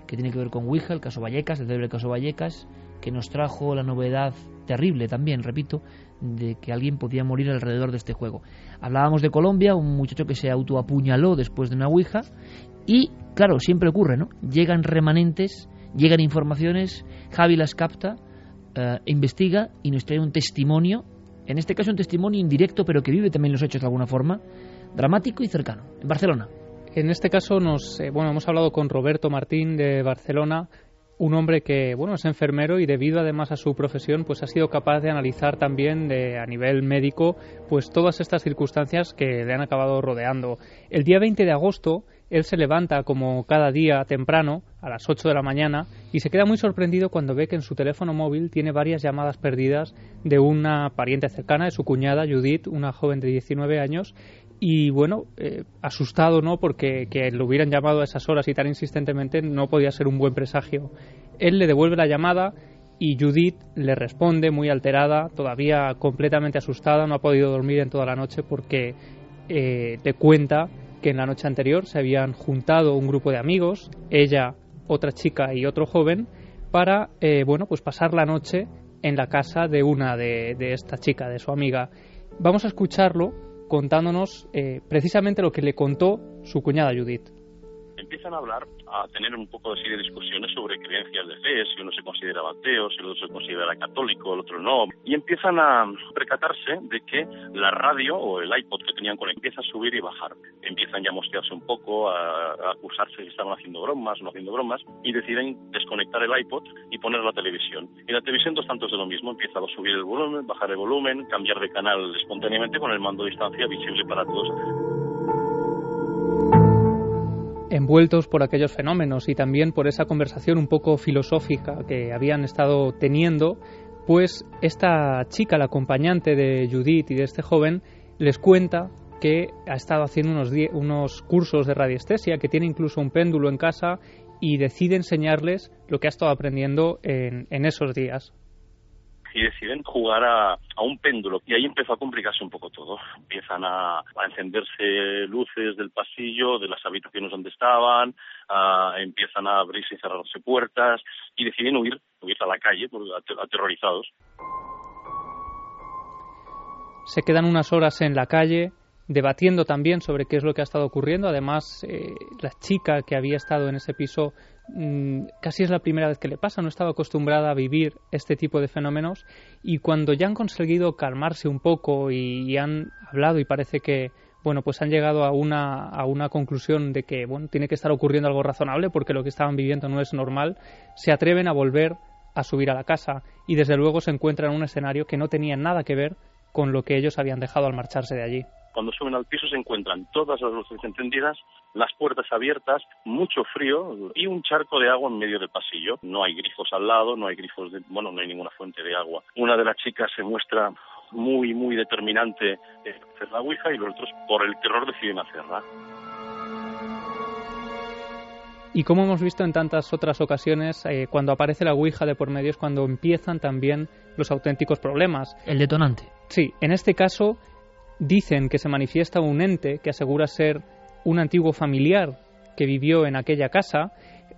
que tiene que ver con Ouija, el caso Vallecas, el terrible caso Vallecas, que nos trajo la novedad terrible también, repito, de que alguien podía morir alrededor de este juego. Hablábamos de Colombia, un muchacho que se autoapuñaló después de una Ouija y, claro, siempre ocurre, ¿no? Llegan remanentes, llegan informaciones, Javi las capta, eh, investiga y nos trae un testimonio, en este caso un testimonio indirecto, pero que vive también los hechos de alguna forma, dramático y cercano, en Barcelona. En este caso nos, eh, bueno, hemos hablado con Roberto Martín de Barcelona, un hombre que bueno es enfermero y debido además a su profesión pues ha sido capaz de analizar también de, a nivel médico pues todas estas circunstancias que le han acabado rodeando. El día 20 de agosto él se levanta como cada día temprano a las 8 de la mañana y se queda muy sorprendido cuando ve que en su teléfono móvil tiene varias llamadas perdidas de una pariente cercana de su cuñada Judith, una joven de 19 años y bueno, eh, asustado, ¿no? Porque que lo hubieran llamado a esas horas y tan insistentemente no podía ser un buen presagio. Él le devuelve la llamada y Judith le responde muy alterada, todavía completamente asustada, no ha podido dormir en toda la noche porque eh, cuenta que en la noche anterior se habían juntado un grupo de amigos, ella, otra chica y otro joven, para, eh, bueno, pues pasar la noche en la casa de una de, de esta chica, de su amiga. Vamos a escucharlo contándonos eh, precisamente lo que le contó su cuñada Judith empiezan a hablar, a tener un poco de, de discusiones sobre creencias de fe, si uno se considera ateo, si el otro se considera católico, el otro no, y empiezan a percatarse de que la radio o el iPod que tenían con él empieza a subir y bajar. Empiezan ya a mosquearse un poco, a, acusarse si estaban haciendo bromas no haciendo bromas, y deciden desconectar el iPod y poner la televisión. Y la televisión dos tantos de lo mismo, empieza a subir el volumen, bajar el volumen, cambiar de canal espontáneamente con el mando a distancia visible para todos envueltos por aquellos fenómenos y también por esa conversación un poco filosófica que habían estado teniendo, pues esta chica, la acompañante de Judith y de este joven, les cuenta que ha estado haciendo unos, unos cursos de radiestesia, que tiene incluso un péndulo en casa y decide enseñarles lo que ha estado aprendiendo en, en esos días y deciden jugar a, un péndulo. Y ahí empezó a complicarse un poco todo. Empiezan a, encenderse luces del pasillo, de las habitaciones donde estaban, empiezan a abrirse y cerrarse puertas y deciden huir, huir a la calle, aterrorizados. Se quedan unas horas en la calle debatiendo también sobre qué es lo que ha estado ocurriendo. Además, eh, la chica que había estado en ese piso casi es la primera vez que le pasa, no estaba acostumbrada a vivir este tipo de fenómenos. Y cuando ya han conseguido calmarse un poco y, han hablado y parece que bueno, pues han llegado a una, a una conclusión de que bueno, tiene que estar ocurriendo algo razonable porque lo que estaban viviendo no es normal, se atreven a volver a subir a la casa. Y desde luego se encuentran en un escenario que no tenía nada que ver con lo que ellos habían dejado al marcharse de allí Cuando suben al piso se encuentran todas las luces encendidas, las puertas abiertas, mucho frío y un charco de agua en medio del pasillo. No hay grifos al lado, no hay grifos de, bueno, no hay ninguna fuente de agua. Una de las chicas se muestra muy, muy determinante en hacer la Ouija y los otros, por el terror, deciden hacerla. Y como hemos visto en tantas otras ocasiones, eh, cuando aparece la Ouija de por medio es cuando empiezan también los auténticos problemas. El detonante. Sí, en este caso dicen que se manifiesta un ente que asegura ser un antiguo familiar que vivió en aquella casa.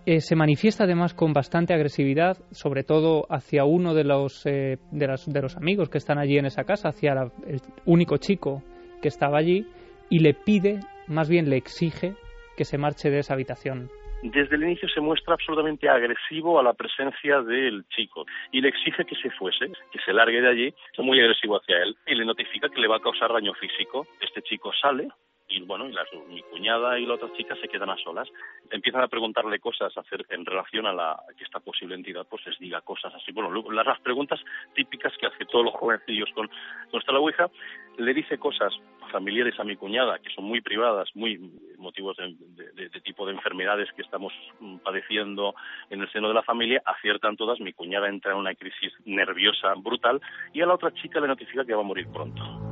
Eh, se manifiesta además con bastante agresividad, sobre todo hacia uno de los, eh, de, de, los amigos que están allí en esa casa, hacia el único chico que estaba allí, y le pide, más bien le exige, que se marche de esa habitación desde el inicio se muestra absolutamente agresivo a la presencia del chico y le exige que se fuese, que se largue de allí, es muy agresivo hacia él y le notifica que le va a causar daño físico. Este chico sale, y bueno, y mi cuñada y la otra chica se quedan a solas. Empiezan a preguntarle cosas hacer, en relación a, la, que esta posible entidad pues les diga cosas así. Bueno, las, las preguntas típicas que hace todos los jovencillos con, con esta la Ouija, le dice cosas familiares a mi cuñada que son muy privadas, muy motivos de, de, tipo de enfermedades que estamos padeciendo en el seno de la familia, aciertan todas, mi cuñada entra en una crisis nerviosa brutal y a la otra chica le notifica que va a morir pronto.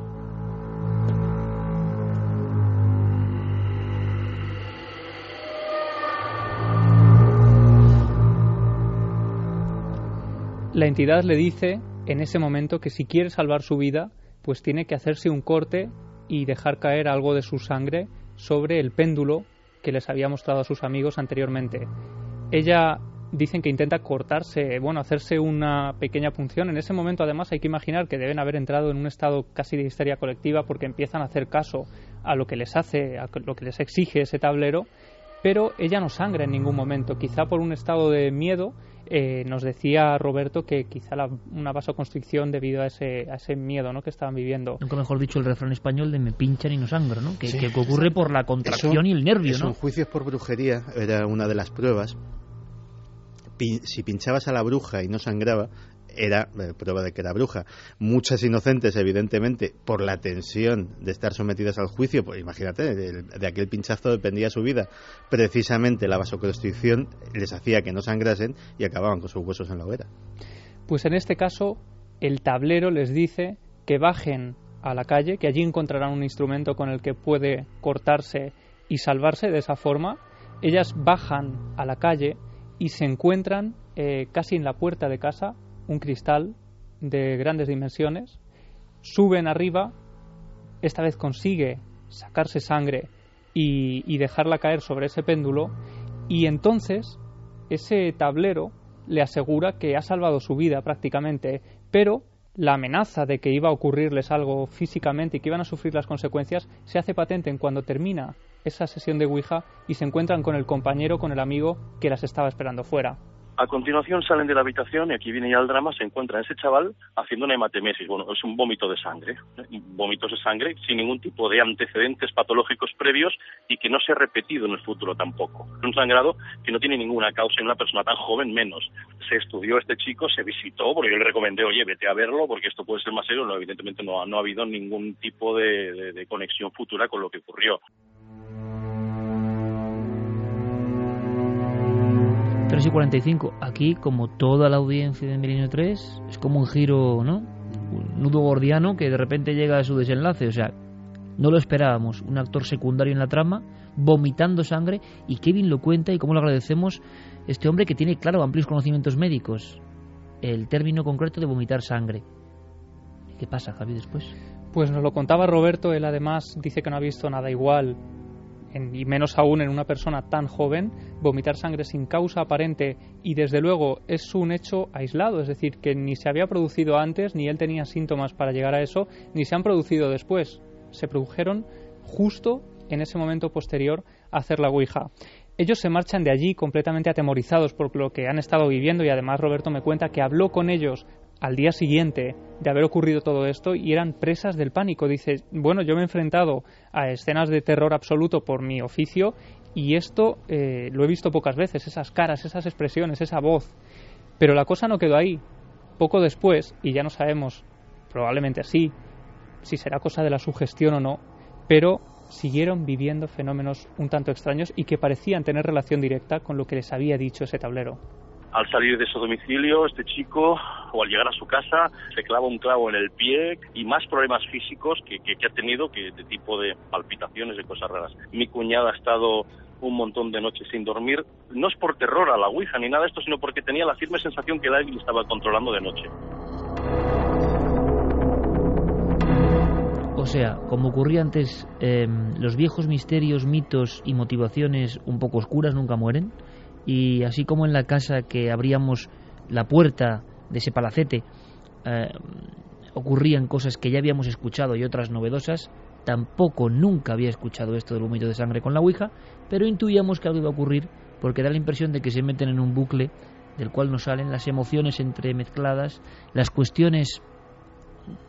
La entidad le dice en ese momento que si quiere salvar su vida, pues tiene que hacerse un corte y dejar caer algo de su sangre sobre el péndulo que les había mostrado a sus amigos anteriormente. Ella dicen que intenta cortarse, bueno, hacerse una pequeña punción. En ese momento, además, hay que imaginar que deben haber entrado en un estado casi de histeria colectiva porque empiezan a hacer caso a lo que les hace, a lo que les exige ese tablero, pero ella no sangra en ningún momento, quizá por un estado de miedo eh, nos decía Roberto que quizá la, una vasoconstricción debido a ese, a ese miedo ¿no? que estaban viviendo. Nunca mejor dicho el refrán español de me pinchan y no sangro, ¿no? que, que ocurre por la contracción y el nervio. Son juicios por brujería, era una de las pruebas. si pinchabas a la bruja y no sangraba, era eh, prueba de que era bruja. Muchas inocentes, evidentemente, por la tensión de estar sometidas al juicio, pues imagínate, de, aquel pinchazo dependía su vida. Precisamente la vasoconstricción les hacía que no sangrasen y acababan con sus huesos en la hoguera. Pues en este caso, el tablero les dice que bajen a la calle, que allí encontrarán un instrumento con el que puede cortarse y salvarse de esa forma. Ellas bajan a la calle y se encuentran eh, casi en la puerta de casa un cristal de grandes dimensiones, suben arriba, esta vez consigue sacarse sangre y, dejarla caer sobre ese péndulo, y entonces ese tablero le asegura que ha salvado su vida prácticamente, pero la amenaza de que iba a ocurrirles algo físicamente y que iban a sufrir las consecuencias se hace patente en cuando termina esa sesión de Ouija y se encuentran con el compañero, con el amigo que las estaba esperando fuera. A continuación salen de la habitación y aquí viene ya el drama, se encuentra ese chaval haciendo una hematemesis, bueno, es un vómito de sangre, ¿eh? vómitos de sangre sin ningún tipo de antecedentes patológicos previos y que no se ha repetido en el futuro tampoco. Un sangrado que no tiene ninguna causa en una persona tan joven menos. Se estudió este chico, se visitó, porque yo le recomendé, oye, vete a verlo porque esto puede ser más serio, no, evidentemente no, ha habido ningún tipo de conexión futura con lo que ocurrió. 3 y 45. Aquí, como toda la audiencia de Milenio 3, es como un giro, ¿no? Un nudo gordiano que de repente llega a su desenlace. O sea, no lo esperábamos. Un actor secundario en la trama, vomitando sangre, y Kevin lo cuenta y cómo lo agradecemos. Este hombre que tiene, claro, amplios conocimientos médicos. El término concreto de vomitar sangre. ¿Qué pasa, Javi, después? Pues nos lo contaba Roberto, él además dice que no ha visto nada igual y menos aún en una persona tan joven, vomitar sangre sin causa aparente y desde luego es un hecho aislado, es decir, que ni se había producido antes, ni él tenía síntomas para llegar a eso, ni se han producido después. Se produjeron justo en ese momento posterior a hacer la Ouija. Ellos se marchan de allí completamente atemorizados por lo que han estado viviendo y además Roberto me cuenta que habló con ellos al día siguiente de haber ocurrido todo esto y eran presas del pánico. Dice, bueno, yo me he enfrentado a escenas de terror absoluto por mi oficio y esto eh, lo he visto pocas veces, esas caras, esas expresiones, esa voz. Pero la cosa no quedó ahí. Poco después, y ya no sabemos, probablemente así, si será cosa de la sugestión o no, pero siguieron viviendo fenómenos un tanto extraños y que parecían tener relación directa con lo que les había dicho ese tablero. Al salir de su domicilio, este chico, o al llegar a su casa, se clava un clavo en el pie y más problemas físicos que, ha tenido, que de tipo de palpitaciones, de cosas raras. Mi cuñada ha estado un montón de noches sin dormir, no es por terror a la Ouija ni nada de esto, sino porque tenía la firme sensación que alguien estaba controlando de noche. O sea, como ocurría antes, em, los viejos misterios, mitos y motivaciones un poco oscuras nunca mueren. Y así como en la casa que abríamos la puerta de ese palacete, em, ocurrían cosas que ya habíamos escuchado y otras novedosas, tampoco nunca había escuchado esto del vómito de sangre con la Ouija, pero intuíamos que algo iba a ocurrir porque da la impresión de que se meten en un bucle del cual nos salen las emociones entremezcladas, las cuestiones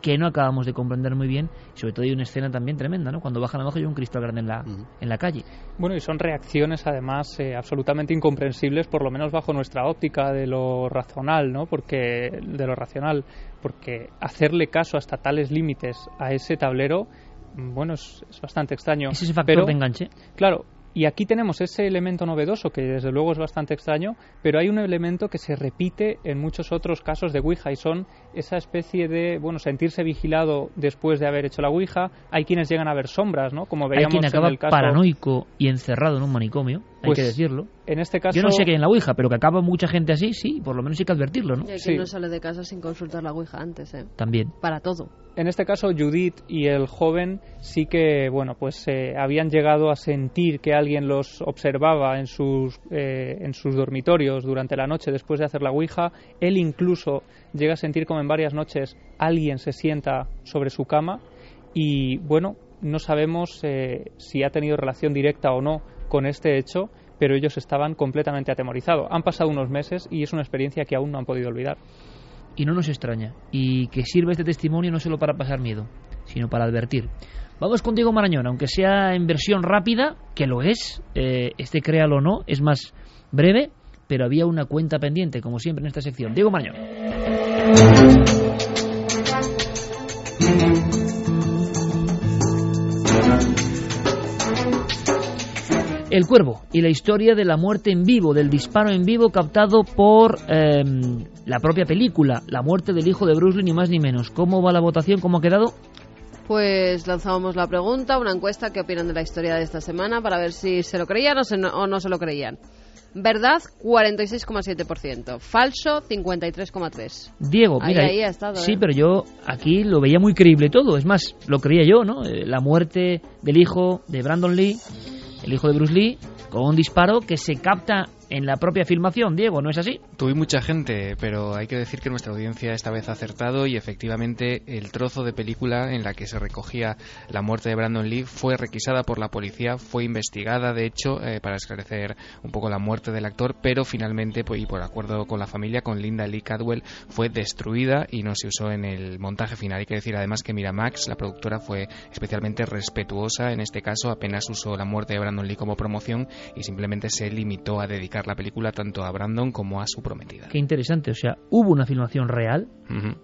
que no acabamos de comprender muy bien. sobre todo hay una escena también tremenda, ¿no? Cuando bajan abajo y hay un cristal grande en la, en la calle. Bueno, y son reacciones además eh, absolutamente incomprensibles, por lo menos bajo nuestra óptica de lo racional, ¿no? Porque, de lo racional, porque hacerle caso hasta tales límites a ese tablero bueno, es, bastante extraño. ¿Es ese factor de enganche? Claro, y aquí tenemos ese elemento novedoso que desde luego es bastante extraño, pero hay un elemento que se repite en muchos otros casos de Ouija y son esa especie de, bueno, sentirse vigilado después de haber hecho la Ouija. Hay quienes llegan a ver sombras, ¿no? Como veíamos hay quien acaba en el caso... paranoico y encerrado en un manicomio, hay pues que decirlo. En este caso... Yo no sé qué hay en la Ouija, pero que acaba mucha gente así, sí, por lo menos hay que advertirlo, ¿no? Y hay quien no sale de casa sin consultar la Ouija antes, ¿eh? También. Para todo en este caso Judith y el joven sí que bueno pues eh, habían llegado a sentir que alguien los observaba en sus eh, en sus dormitorios durante la noche después de hacer la ouija él incluso llega a sentir como en varias noches alguien se sienta sobre su cama y bueno no sabemos eh, si ha tenido relación directa o no con este hecho pero ellos estaban completamente atemorizados han pasado unos meses y es una experiencia que aún no han podido olvidar y no nos extraña. Y que sirva este testimonio no solo para pasar miedo, sino para advertir. Vamos contigo, Marañón, aunque sea en versión rápida, que lo es, eh, este créalo o no, es más breve, pero había una cuenta pendiente, como siempre en esta sección. Diego Marañón. El Cuervo y la historia de la muerte en vivo, del disparo en vivo captado por em, la propia película, la muerte del hijo de Bruce Lee, ni más ni menos. ¿Cómo va la votación? ¿Cómo ha quedado? Pues lanzábamos la pregunta, una encuesta, ¿qué opinan de la historia de esta semana? Para ver si se lo creían o, no se lo creían. Verdad, 46,7%. Falso, 53,3%. Diego, mira, ahí ha estado, sí, ¿eh? pero yo aquí lo veía muy creíble todo. Es más, lo creía yo, ¿no? Eh, la muerte del hijo de Brandon Lee el hijo de Bruce Lee, con un disparo que se capta en la propia filmación, Diego, ¿no es así? Tuve mucha gente, pero hay que decir que nuestra audiencia esta vez ha acertado y efectivamente el trozo de película en la que se recogía la muerte de Brandon Lee fue requisada por la policía, fue investigada de hecho eh, para esclarecer un poco la muerte del actor, pero finalmente pues, y por acuerdo con la familia, con Linda Lee Cadwell, fue destruida y no se usó en el montaje final. Hay que decir además que Miramax, la productora, fue especialmente respetuosa en este caso, apenas usó la muerte de Brandon Lee como promoción y simplemente se limitó a dedicar la película tanto a Brandon como a su prometida. Qué interesante, o sea, hubo una filmación real,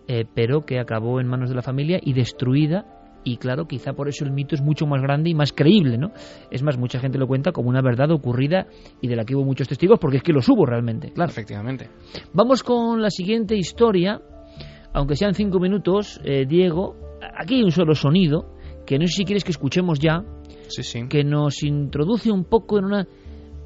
eh, pero que acabó en manos de la familia y destruida y claro, quizá por eso el mito es mucho más grande y más creíble, ¿no? Es más, mucha gente lo cuenta como una verdad ocurrida y de la que hubo muchos testigos porque es que los hubo realmente, claro. Efectivamente. Vamos con la siguiente historia, aunque sean cinco minutos, eh, Diego, aquí hay un solo sonido que no sé si quieres que escuchemos ya, sí, sí. que nos introduce un poco en una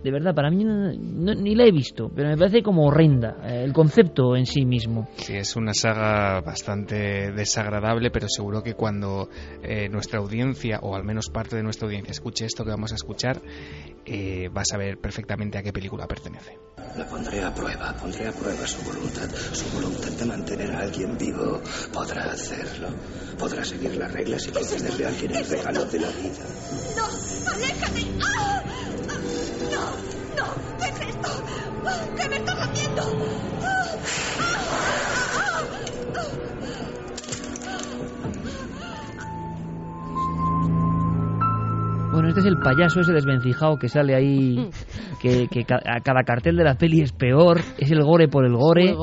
de verdad, para mí ni la he visto, pero me parece como horrenda eh, el concepto en sí mismo. Sí, es una saga bastante desagradable, pero seguro que cuando eh, nuestra audiencia, o al menos parte de nuestra audiencia, escuche esto que vamos a escuchar, eh, va a saber perfectamente a qué película pertenece. La pondré a prueba, pondré a prueba su voluntad, su voluntad de mantener a alguien vivo. Podrá hacerlo, podrá seguir las reglas y concederle a alguien el regalo de la vida. ¡No! ¡Aléjate! ¡Ah! ¡No! ¡No! ¿Qué es esto? ¿Qué me estás haciendo? Bueno, este es el payaso ese desvencijado que sale ahí, que, a cada cartel de la peli es peor, es el gore por el gore.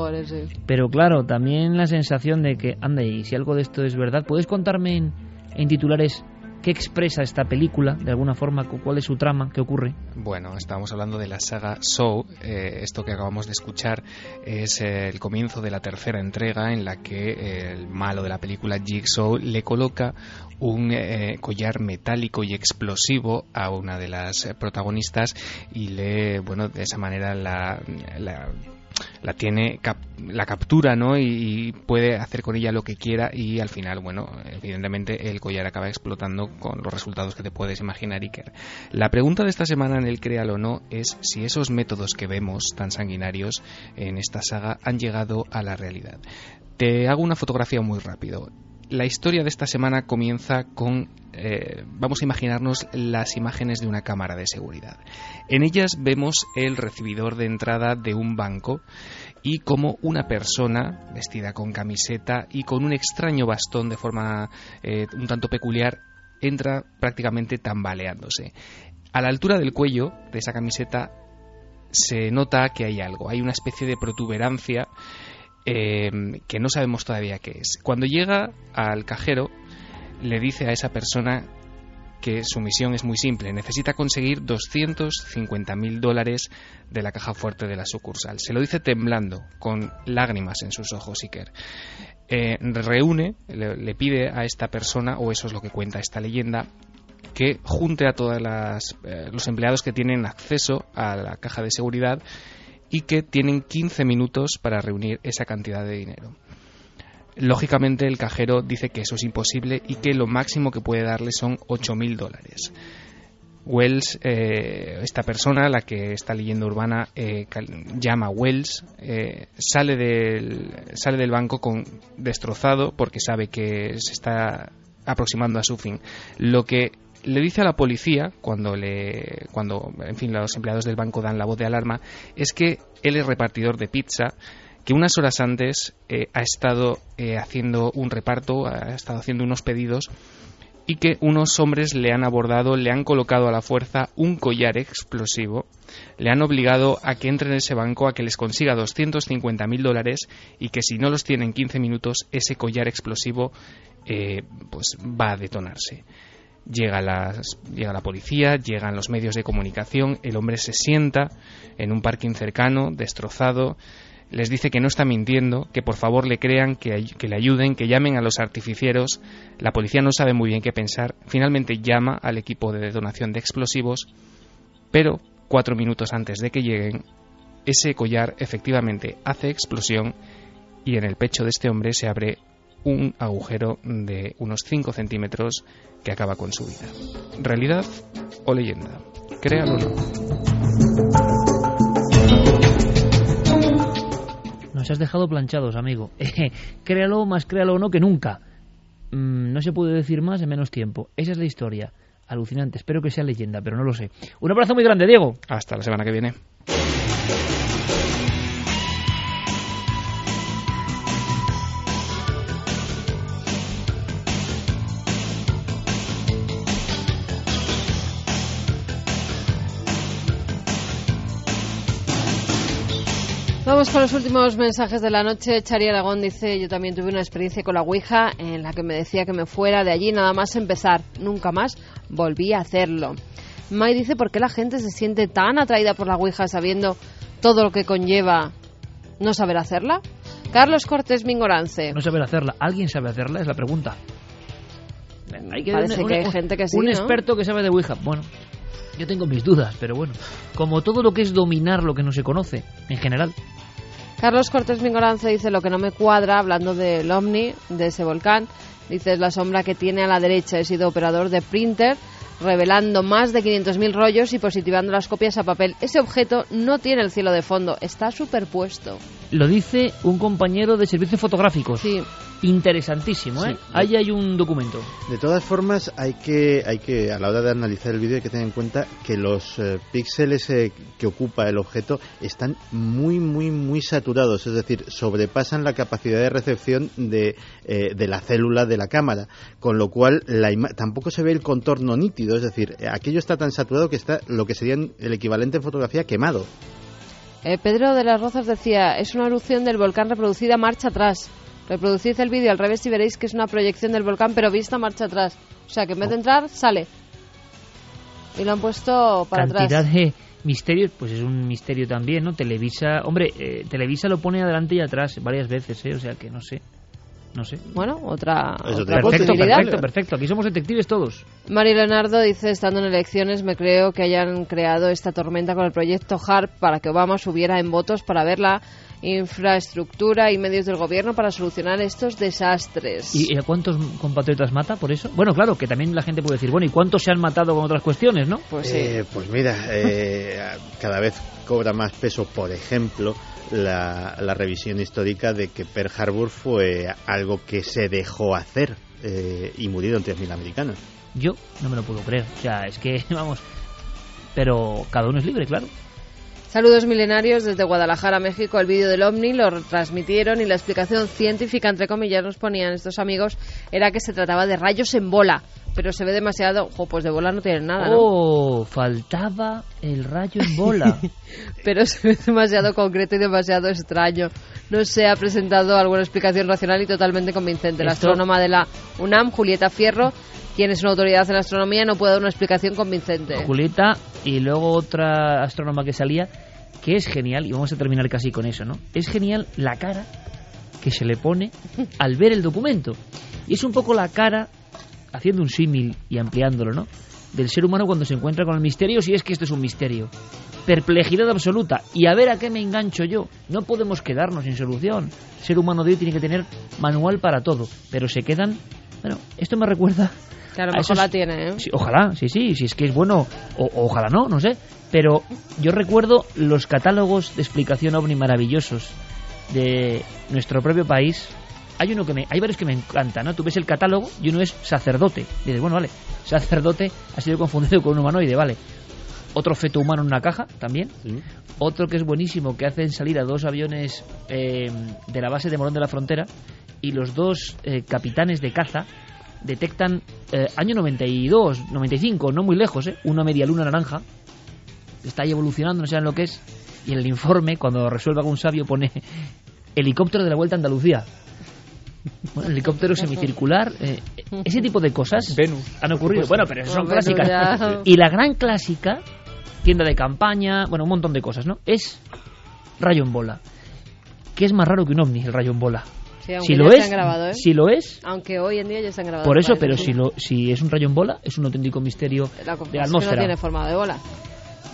Pero claro, también la sensación de que, anda, y si algo de esto es verdad, ¿puedes contarme en, en titulares ¿Qué expresa esta película? De alguna forma, ¿cuál es su trama? ¿Qué ocurre? Bueno, estamos hablando de la saga Saw. Eh, esto que acabamos de escuchar es eh, el comienzo de la tercera entrega en la que eh, el malo de la película Jigsaw le coloca un collar metálico y explosivo a una de las protagonistas y le, bueno, de esa manera la tiene la captura no y, puede hacer con ella lo que quiera y al final bueno evidentemente el collar acaba explotando con los resultados que te puedes imaginar Iker. La pregunta de esta semana en el Créalo o no es si esos métodos que vemos tan sanguinarios en esta saga han llegado a la realidad. Te hago una fotografía muy rápido la historia de esta semana comienza con, eh, vamos a imaginarnos las imágenes de una cámara de seguridad. En ellas vemos el recibidor de entrada de un banco y como una persona vestida con camiseta y con un extraño bastón de forma eh, un tanto peculiar entra prácticamente tambaleándose. A la altura del cuello de esa camiseta se nota que hay algo, hay una especie de protuberancia eh, que no sabemos todavía qué es. Cuando llega al cajero, le dice a esa persona que su misión es muy simple, necesita conseguir 250.000 dólares de la caja fuerte de la sucursal. Se lo dice temblando, con lágrimas en sus ojos, Iker. Eh, reúne, le, pide a esta persona, o eso es lo que cuenta esta leyenda, que junte a todos eh, los empleados que tienen acceso a la caja de seguridad y que tienen 15 minutos para reunir esa cantidad de dinero. Lógicamente el cajero dice que eso es imposible y que lo máximo que puede darle son 8.000 dólares. Wells, eh, esta persona, la que está leyendo urbana, eh, llama Wells, eh, sale, del, sale del banco con destrozado porque sabe que se está aproximando a su fin. Lo que le dice a la policía, cuando, le, cuando en fin, los empleados del banco dan la voz de alarma, es que él es repartidor de pizza, que unas horas antes eh, ha estado eh, haciendo un reparto, ha estado haciendo unos pedidos y que unos hombres le han abordado, le han colocado a la fuerza un collar explosivo, le han obligado a que entre en ese banco, a que les consiga 250.000 dólares y que si no los tiene en 15 minutos, ese collar explosivo eh, pues va a detonarse. Llega, llega la policía, llegan los medios de comunicación, el hombre se sienta en un parking cercano, destrozado, les dice que no está mintiendo, que por favor le crean, que, que, le ayuden, que llamen a los artificieros. La policía no sabe muy bien qué pensar. Finalmente llama al equipo de detonación de explosivos, pero cuatro minutos antes de que lleguen, ese collar efectivamente hace explosión y en el pecho de este hombre se abre un agujero de unos 5 centímetros que acaba con su vida. ¿Realidad o leyenda? Créalo o no. Nos has dejado planchados, amigo. créalo más créalo o no que nunca. Mm, no se puede decir más en menos tiempo. Esa es la historia. Alucinante. Espero que sea leyenda, pero no lo sé. Un abrazo muy grande, Diego. Hasta la semana que viene. Vamos con los últimos mensajes de la noche. Chari Aragón dice, yo también tuve una experiencia con la Ouija en la que me decía que me fuera de allí nada más empezar. Nunca más volví a hacerlo. Mai dice, ¿por qué la gente se siente tan atraída por la Ouija sabiendo todo lo que conlleva no saber hacerla? Carlos Cortés Mingorance. No saber hacerla. ¿Alguien sabe hacerla? Es la pregunta. Hay que Parece que hay gente que sí, Un experto que sabe de Ouija. Bueno, yo tengo mis dudas, pero bueno. Como todo lo que es dominar lo que no se conoce, en general. Carlos Cortés Mingorance dice lo que no me cuadra, hablando del ovni, de ese volcán. Dice, es la sombra que tiene a la derecha. He sido operador de printer, revelando más de 500.000 rollos y positivando las copias a papel. Ese objeto no tiene el cielo de fondo, está superpuesto. Lo dice un compañero de servicios fotográficos. Sí interesantísimo, ¿eh? Ahí hay un documento. De todas formas, hay que, hay que a la hora de analizar el vídeo, hay que tener en cuenta que los eh, píxeles eh, que ocupa el objeto están muy, muy, muy saturados, es decir, sobrepasan la capacidad de recepción de, eh, de la célula de la cámara, con lo cual la tampoco se ve el contorno nítido, es decir, aquello está tan saturado que está lo que sería el equivalente en fotografía quemado. Pedro de las Rozas decía, es una erupción del volcán reproducida marcha atrás. Reproducid el vídeo al revés y veréis que es una proyección del volcán, pero vista marcha atrás. O sea, que en vez de entrar, sale. Y lo han puesto para Cantidad atrás. de misterios, pues es un misterio también, ¿no? Televisa, hombre, eh, Televisa lo pone adelante y atrás varias veces, ¿eh? O sea que no sé. No sé. Bueno, otra, otra Perfecto, posibilidad. perfecto, perfecto. Aquí somos detectives todos. Mari Leonardo dice, estando en elecciones, me creo que hayan creado esta tormenta con el proyecto HARP para que Obama subiera en votos para ver la infraestructura y medios del gobierno para solucionar estos desastres. ¿Y, y a cuántos compatriotas mata por eso? Bueno, claro, que también la gente puede decir, bueno, ¿y cuántos se han matado con otras cuestiones, no? Pues sí. Eh, pues mira, eh, cada vez cobra más peso, por ejemplo, la, la revisión histórica de que Pearl Harbor fue algo que se dejó hacer eh, y murieron 3.000 americanos. Yo no me lo puedo creer. O sea, es que, vamos... Pero cada uno es libre, claro. Saludos milenarios desde Guadalajara, México. El vídeo del OVNI lo transmitieron y la explicación científica, entre comillas, nos ponían estos amigos, era que se trataba de rayos en bola. Pero se ve demasiado... Jo, pues de bola no tienen nada, ¿no? Oh, faltaba el rayo en bola. pero se ve demasiado concreto y demasiado extraño. No se ha presentado alguna explicación racional y totalmente convincente. La Esto- astrónoma de la UNAM, Julieta Fierro, quien es una autoridad en la astronomía, no puede dar una explicación convincente. Julieta y luego otra astrónoma que salía, que es genial, y vamos a terminar casi con eso, ¿no? Es genial la cara que se le pone al ver el documento. Y es un poco la cara, haciendo un símil y ampliándolo, ¿no? Del ser humano cuando se encuentra con el misterio, si es que esto es un misterio. Perplejidad absoluta. Y a ver a qué me engancho yo. No podemos quedarnos sin solución. El ser humano de hoy tiene que tener manual para todo. Pero se quedan... Bueno, esto me recuerda Que a mejor esos- la tiene, ¿eh? Sí, ojalá, sí, sí, si es que es bueno, o, o ojalá no, no sé. Pero yo recuerdo los catálogos de explicación ovni maravillosos de nuestro propio país. Hay uno que me, hay varios que me encantan, ¿no? Tú ves el catálogo y uno es sacerdote. Y dices, bueno, vale, sacerdote ha sido confundido con un humanoide, vale. Otro feto humano en una caja, también. Otro que es buenísimo, que hacen salir a dos aviones eh, de la base de Morón de la Frontera y los dos eh, capitanes de caza detectan eh, año 92, 95, no muy lejos, ¿eh? una media luna naranja está ahí evolucionando, no saben lo que es. Y en el informe, cuando resuelva algún sabio, pone helicóptero de la vuelta a Andalucía. Bueno, helicóptero semicircular, eh, ese tipo de cosas han ocurrido. Bueno, pero esas son Venus clásicas. ya. Y la gran clásica, tienda de campaña, bueno, un montón de cosas, ¿no? Es rayo en bola. ¿Qué es más raro que un ovni, el rayo en bola? Sí, si lo es, grabado, ¿eh? si lo es, Aunque hoy en día ya se han grabado. por eso, pero si lo si es un rayo en bola, es un auténtico misterio La de la que atmósfera. no tiene forma de bola.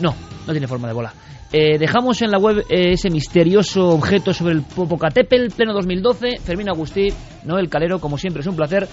No, no tiene forma de bola. Eh, dejamos en la web eh, ese misterioso objeto sobre el Popocatépetl, pleno 2012. Fermín Agustí, Noel Calero, como siempre, es un placer.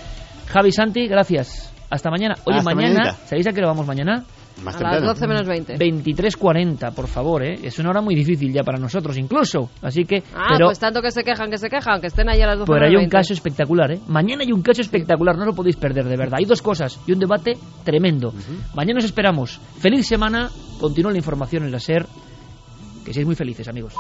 Javi Santi, gracias. Hasta mañana. Oye, Hasta mañana, mañanita. ¿sabéis a qué hora vamos mañana? Más A las 12 menos 20. 23.40, por favor, ¿eh? Es una hora muy difícil ya para nosotros, incluso. Así que, Ah, pero, pues tanto que se quejan, que se quejan, que estén ahí a las 12 pero hay menos un 20. caso espectacular, ¿eh? Mañana hay un caso espectacular, no lo podéis perder, de verdad. Hay dos cosas y un debate tremendo. Mañana os esperamos. Feliz semana. Continúa la información en la SER. Que seáis muy felices, amigos.